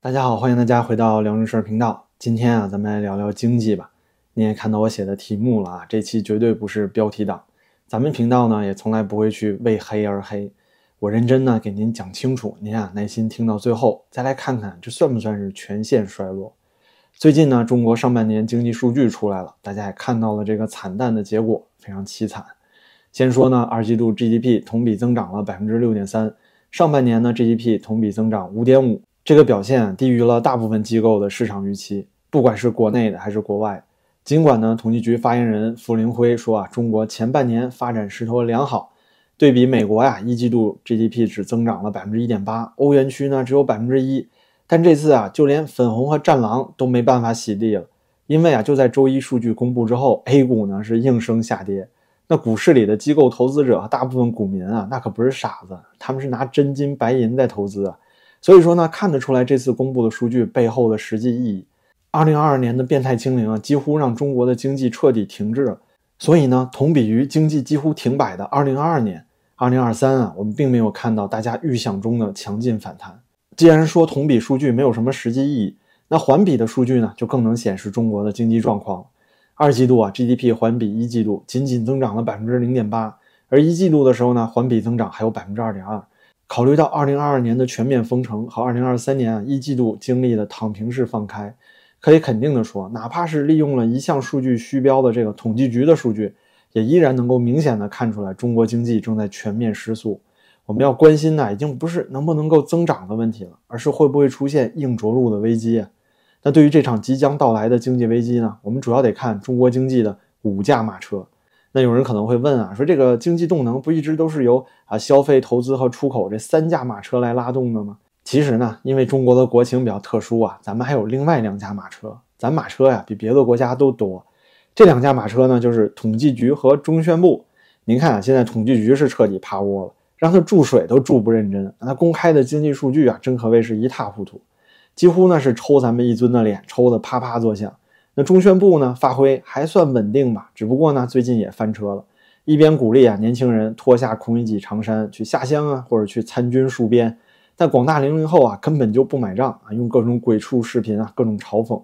大家好，欢迎大家回到聊正事儿频道。今天啊，咱们来聊聊经济吧。你也看到我写的题目了啊，这期绝对不是标题党。咱们频道呢，也从来不会去为黑而黑。我认真呢给您讲清楚，您啊耐心听到最后，再来看看这算不算是全线衰落。最近呢，中国上半年经济数据出来了，大家也看到了这个惨淡的结果，非常凄惨。先说呢，二季度 GDP 同比增长了百分之六点三，上半年呢 GDP 同比增长五点五。这个表现低于了大部分机构的市场预期，不管是国内的还是国外。尽管呢，统计局发言人傅林辉说啊，中国前半年发展势头良好，对比美国呀，一季度 GDP 只增长了百分之一点八，欧元区呢只有百分之一。但这次啊，就连粉红和战狼都没办法洗地了，因为啊，就在周一数据公布之后，A 股呢是应声下跌。那股市里的机构投资者和大部分股民啊，那可不是傻子，他们是拿真金白银在投资啊。所以说呢，看得出来这次公布的数据背后的实际意义。二零二二年的变态清零啊，几乎让中国的经济彻底停滞了。所以呢，同比于经济几乎停摆的二零二二年、二零二三啊，我们并没有看到大家预想中的强劲反弹。既然说同比数据没有什么实际意义，那环比的数据呢，就更能显示中国的经济状况。二季度啊，GDP 环比一季度仅仅增长了百分之零点八，而一季度的时候呢，环比增长还有百分之二点二。考虑到二零二二年的全面封城和二零二三年啊一季度经历的躺平式放开，可以肯定的说，哪怕是利用了一项数据虚标的这个统计局的数据，也依然能够明显的看出来中国经济正在全面失速。我们要关心的已经不是能不能够增长的问题了，而是会不会出现硬着陆的危机。那对于这场即将到来的经济危机呢，我们主要得看中国经济的五驾马车。那有人可能会问啊，说这个经济动能不一直都是由啊消费、投资和出口这三驾马车来拉动的吗？其实呢，因为中国的国情比较特殊啊，咱们还有另外两驾马车，咱马车呀比别的国家都多。这两驾马车呢，就是统计局和中宣部。您看啊，现在统计局是彻底趴窝了，让他注水都注不认真，那公开的经济数据啊，真可谓是一塌糊涂，几乎呢是抽咱们一尊的脸，抽的啪啪作响。那中宣部呢，发挥还算稳定吧，只不过呢，最近也翻车了。一边鼓励啊年轻人脱下空衣戟长衫去下乡啊，或者去参军戍边，但广大零零后啊根本就不买账啊，用各种鬼畜视频啊，各种嘲讽。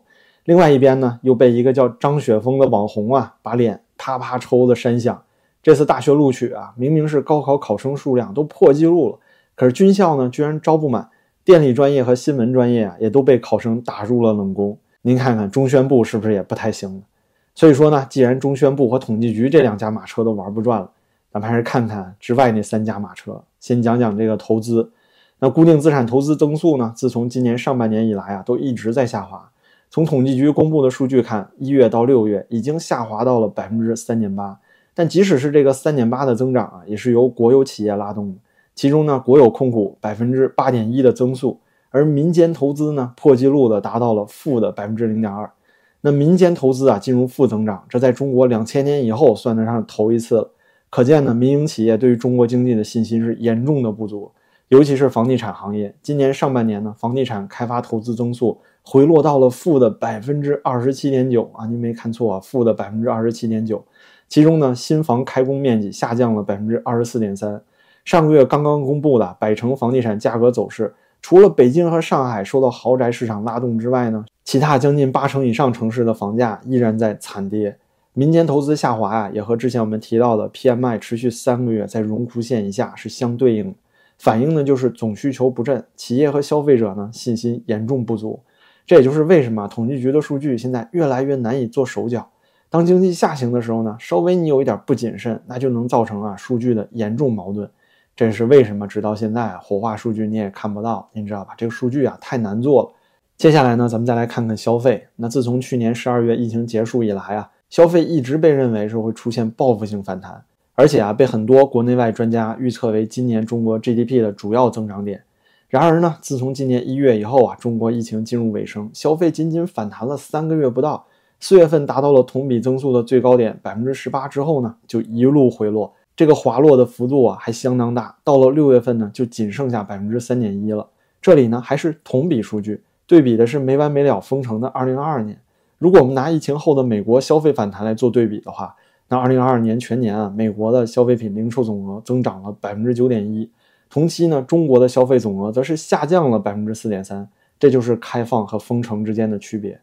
另外一边呢，又被一个叫张雪峰的网红啊，把脸啪啪抽的山响。这次大学录取啊，明明是高考考生数量都破纪录了，可是军校呢居然招不满，电力专业和新闻专业啊，也都被考生打入了冷宫。您看看中宣部是不是也不太行了？所以说呢，既然中宣部和统计局这两家马车都玩不转了，咱们还是看看之外那三家马车。先讲讲这个投资。那固定资产投资增速呢，自从今年上半年以来啊，都一直在下滑。从统计局公布的数据看，一月到六月已经下滑到了百分之三点八。但即使是这个三点八的增长啊，也是由国有企业拉动的。其中呢，国有控股百分之八点一的增速。而民间投资呢，破纪录的达到了负的百分之零点二。那民间投资啊，进入负增长，这在中国两千年以后算得上头一次了。可见呢，民营企业对于中国经济的信心是严重的不足，尤其是房地产行业。今年上半年呢，房地产开发投资增速回落到了负的百分之二十七点九啊，您没看错啊，负的百分之二十七点九。其中呢，新房开工面积下降了百分之二十四点三。上个月刚刚公布的百城房地产价格走势。除了北京和上海受到豪宅市场拉动之外呢，其他将近八成以上城市的房价依然在惨跌。民间投资下滑呀，也和之前我们提到的 PMI 持续三个月在荣枯线以下是相对应，反映的就是总需求不振，企业和消费者呢信心严重不足。这也就是为什么统计局的数据现在越来越难以做手脚。当经济下行的时候呢，稍微你有一点不谨慎，那就能造成啊数据的严重矛盾。这是为什么？直到现在，活化数据你也看不到，您知道吧？这个数据啊太难做了。接下来呢，咱们再来看看消费。那自从去年十二月疫情结束以来啊，消费一直被认为是会出现报复性反弹，而且啊，被很多国内外专家预测为今年中国 GDP 的主要增长点。然而呢，自从今年一月以后啊，中国疫情进入尾声，消费仅仅反弹了三个月不到，四月份达到了同比增速的最高点百分之十八之后呢，就一路回落。这个滑落的幅度啊，还相当大。到了六月份呢，就仅剩下百分之三点一了。这里呢还是同比数据，对比的是没完没了封城的二零二二年。如果我们拿疫情后的美国消费反弹来做对比的话，那二零二二年全年啊，美国的消费品零售总额增长了百分之九点一，同期呢，中国的消费总额则是下降了百分之四点三。这就是开放和封城之间的区别。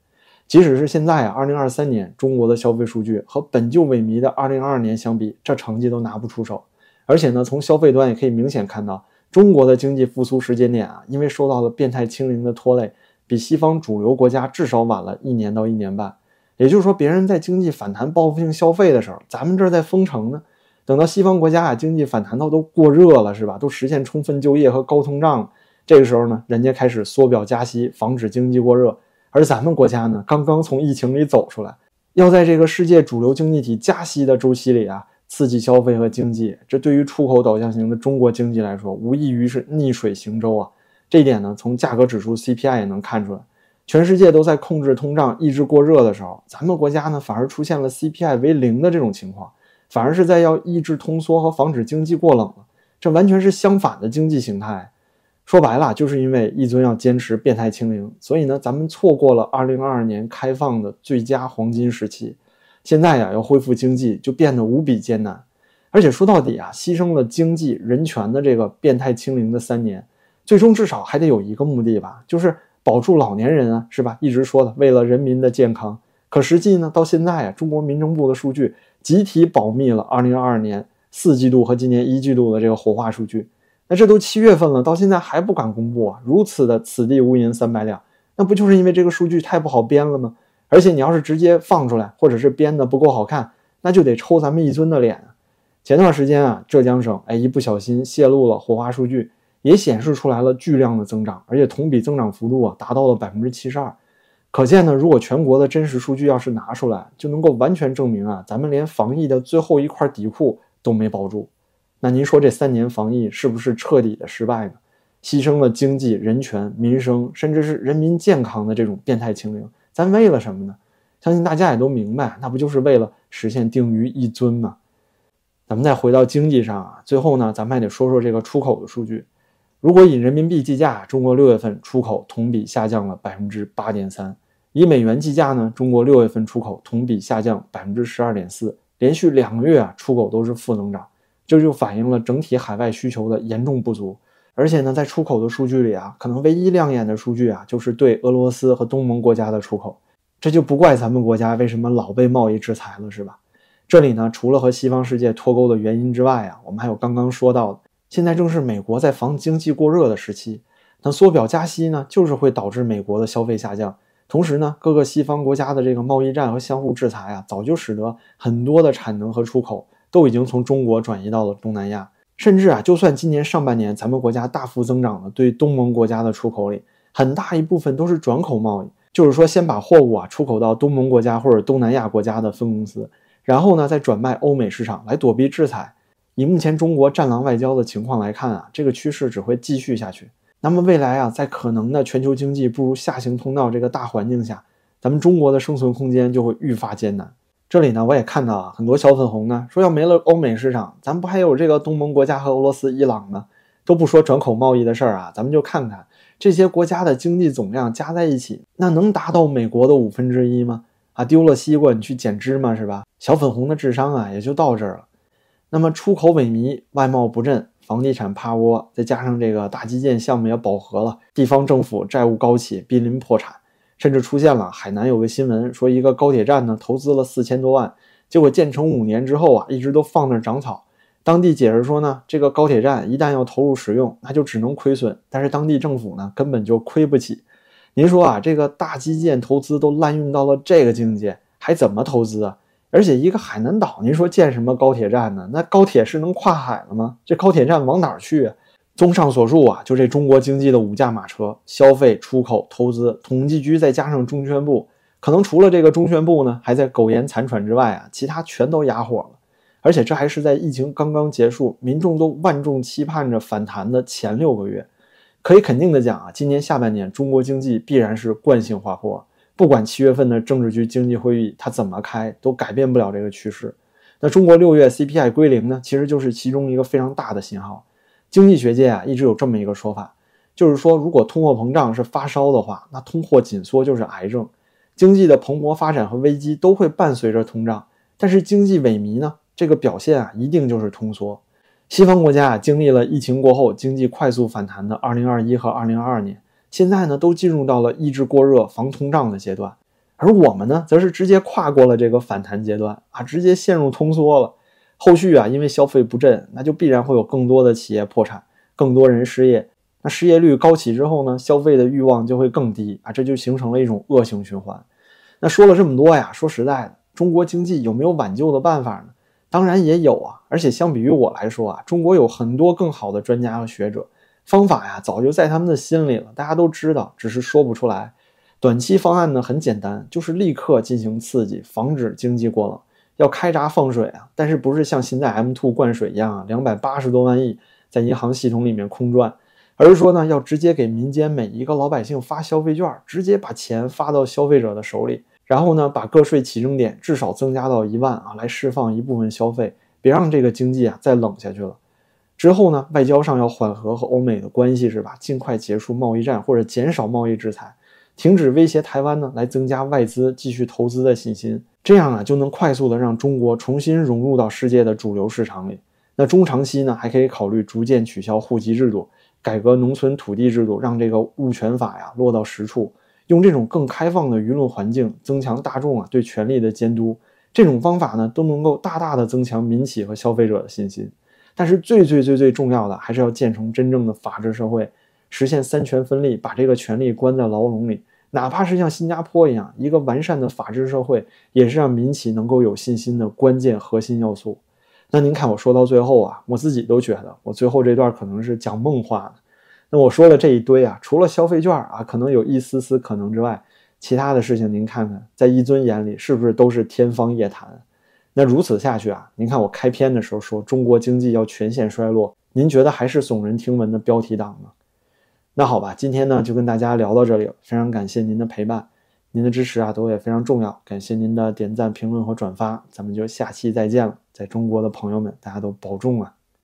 即使是现在啊，二零二三年中国的消费数据和本就萎靡的二零二二年相比，这成绩都拿不出手。而且呢，从消费端也可以明显看到，中国的经济复苏时间点啊，因为受到了变态清零的拖累，比西方主流国家至少晚了一年到一年半。也就是说，别人在经济反弹、报复性消费的时候，咱们这儿在封城呢。等到西方国家啊经济反弹到都过热了，是吧？都实现充分就业和高通胀了，这个时候呢，人家开始缩表加息，防止经济过热。而咱们国家呢，刚刚从疫情里走出来，要在这个世界主流经济体加息的周期里啊，刺激消费和经济，这对于出口导向型的中国经济来说，无异于是逆水行舟啊。这一点呢，从价格指数 CPI 也能看出来。全世界都在控制通胀、抑制过热的时候，咱们国家呢，反而出现了 CPI 为零的这种情况，反而是在要抑制通缩和防止经济过冷了。这完全是相反的经济形态。说白了，就是因为一尊要坚持变态清零，所以呢，咱们错过了2022年开放的最佳黄金时期。现在呀，要恢复经济就变得无比艰难。而且说到底啊，牺牲了经济、人权的这个变态清零的三年，最终至少还得有一个目的吧，就是保住老年人啊，是吧？一直说的为了人民的健康。可实际呢，到现在啊，中国民政部的数据集体保密了2022年四季度和今年一季度的这个活化数据。那这都七月份了，到现在还不敢公布啊！如此的此地无银三百两，那不就是因为这个数据太不好编了吗？而且你要是直接放出来，或者是编的不够好看，那就得抽咱们一尊的脸。前段时间啊，浙江省哎一不小心泄露了火化数据，也显示出来了巨量的增长，而且同比增长幅度啊达到了百分之七十二。可见呢，如果全国的真实数据要是拿出来，就能够完全证明啊，咱们连防疫的最后一块底裤都没保住。那您说这三年防疫是不是彻底的失败呢？牺牲了经济、人权、民生，甚至是人民健康的这种变态清零，咱为了什么呢？相信大家也都明白，那不就是为了实现定于一尊吗？咱们再回到经济上啊，最后呢，咱们还得说说这个出口的数据。如果以人民币计价，中国六月份出口同比下降了百分之八点三；以美元计价呢，中国六月份出口同比下降百分之十二点四，连续两个月啊，出口都是负增长。这就反映了整体海外需求的严重不足，而且呢，在出口的数据里啊，可能唯一亮眼的数据啊，就是对俄罗斯和东盟国家的出口。这就不怪咱们国家为什么老被贸易制裁了，是吧？这里呢，除了和西方世界脱钩的原因之外啊，我们还有刚刚说到的，现在正是美国在防经济过热的时期，那缩表加息呢，就是会导致美国的消费下降。同时呢，各个西方国家的这个贸易战和相互制裁啊，早就使得很多的产能和出口。都已经从中国转移到了东南亚，甚至啊，就算今年上半年咱们国家大幅增长了对东盟国家的出口里，很大一部分都是转口贸易，就是说先把货物啊出口到东盟国家或者东南亚国家的分公司，然后呢再转卖欧美市场来躲避制裁。以目前中国战狼外交的情况来看啊，这个趋势只会继续下去。那么未来啊，在可能的全球经济步入下行通道这个大环境下，咱们中国的生存空间就会愈发艰难。这里呢，我也看到啊，很多小粉红呢说要没了欧美市场，咱不还有这个东盟国家和俄罗斯、伊朗吗？都不说转口贸易的事儿啊，咱们就看看这些国家的经济总量加在一起，那能达到美国的五分之一吗？啊，丢了西瓜你去捡芝麻是吧？小粉红的智商啊，也就到这儿了。那么出口萎靡，外贸不振，房地产趴窝，再加上这个大基建项目也饱和了，地方政府债务高企，濒临破产。甚至出现了海南有个新闻说，一个高铁站呢投资了四千多万，结果建成五年之后啊，一直都放那儿长草。当地解释说呢，这个高铁站一旦要投入使用，那就只能亏损。但是当地政府呢根本就亏不起。您说啊，这个大基建投资都滥用到了这个境界，还怎么投资啊？而且一个海南岛，您说建什么高铁站呢？那高铁是能跨海了吗？这高铁站往哪儿去？综上所述啊，就这中国经济的五驾马车：消费、出口、投资。统计局再加上中宣部，可能除了这个中宣部呢，还在苟延残喘之外啊，其他全都哑火了。而且这还是在疫情刚刚结束、民众都万众期盼着反弹的前六个月。可以肯定的讲啊，今年下半年中国经济必然是惯性滑坡。不管七月份的政治局经济会议它怎么开，都改变不了这个趋势。那中国六月 CPI 归零呢，其实就是其中一个非常大的信号。经济学界啊，一直有这么一个说法，就是说，如果通货膨胀是发烧的话，那通货紧缩就是癌症。经济的蓬勃发展和危机都会伴随着通胀，但是经济萎靡呢，这个表现啊，一定就是通缩。西方国家啊，经历了疫情过后经济快速反弹的2021和2022年，现在呢都进入到了抑制过热、防通胀的阶段，而我们呢则是直接跨过了这个反弹阶段啊，直接陷入通缩了。后续啊，因为消费不振，那就必然会有更多的企业破产，更多人失业。那失业率高起之后呢，消费的欲望就会更低啊，这就形成了一种恶性循环。那说了这么多呀，说实在的，中国经济有没有挽救的办法呢？当然也有啊，而且相比于我来说啊，中国有很多更好的专家和学者，方法呀早就在他们的心里了，大家都知道，只是说不出来。短期方案呢很简单，就是立刻进行刺激，防止经济过冷。要开闸放水啊，但是不是像现在 M2 灌水一样啊，两百八十多万亿在银行系统里面空转，而是说呢，要直接给民间每一个老百姓发消费券，直接把钱发到消费者的手里，然后呢，把个税起征点至少增加到一万啊，来释放一部分消费，别让这个经济啊再冷下去了。之后呢，外交上要缓和和欧美的关系是吧？尽快结束贸易战或者减少贸易制裁，停止威胁台湾呢，来增加外资继续投资的信心。这样啊，就能快速的让中国重新融入到世界的主流市场里。那中长期呢，还可以考虑逐渐取消户籍制度，改革农村土地制度，让这个物权法呀落到实处，用这种更开放的舆论环境，增强大众啊对权力的监督。这种方法呢，都能够大大的增强民企和消费者的信心。但是最最最最重要的，还是要建成真正的法治社会，实现三权分立，把这个权力关在牢笼里。哪怕是像新加坡一样一个完善的法治社会，也是让民企能够有信心的关键核心要素。那您看我说到最后啊，我自己都觉得我最后这段可能是讲梦话的。那我说的这一堆啊，除了消费券啊，可能有一丝丝可能之外，其他的事情您看看，在一尊眼里是不是都是天方夜谭？那如此下去啊，您看我开篇的时候说中国经济要全线衰落，您觉得还是耸人听闻的标题党吗？那好吧，今天呢就跟大家聊到这里了，非常感谢您的陪伴，您的支持啊都也非常重要，感谢您的点赞、评论和转发，咱们就下期再见了，在中国的朋友们，大家都保重啊。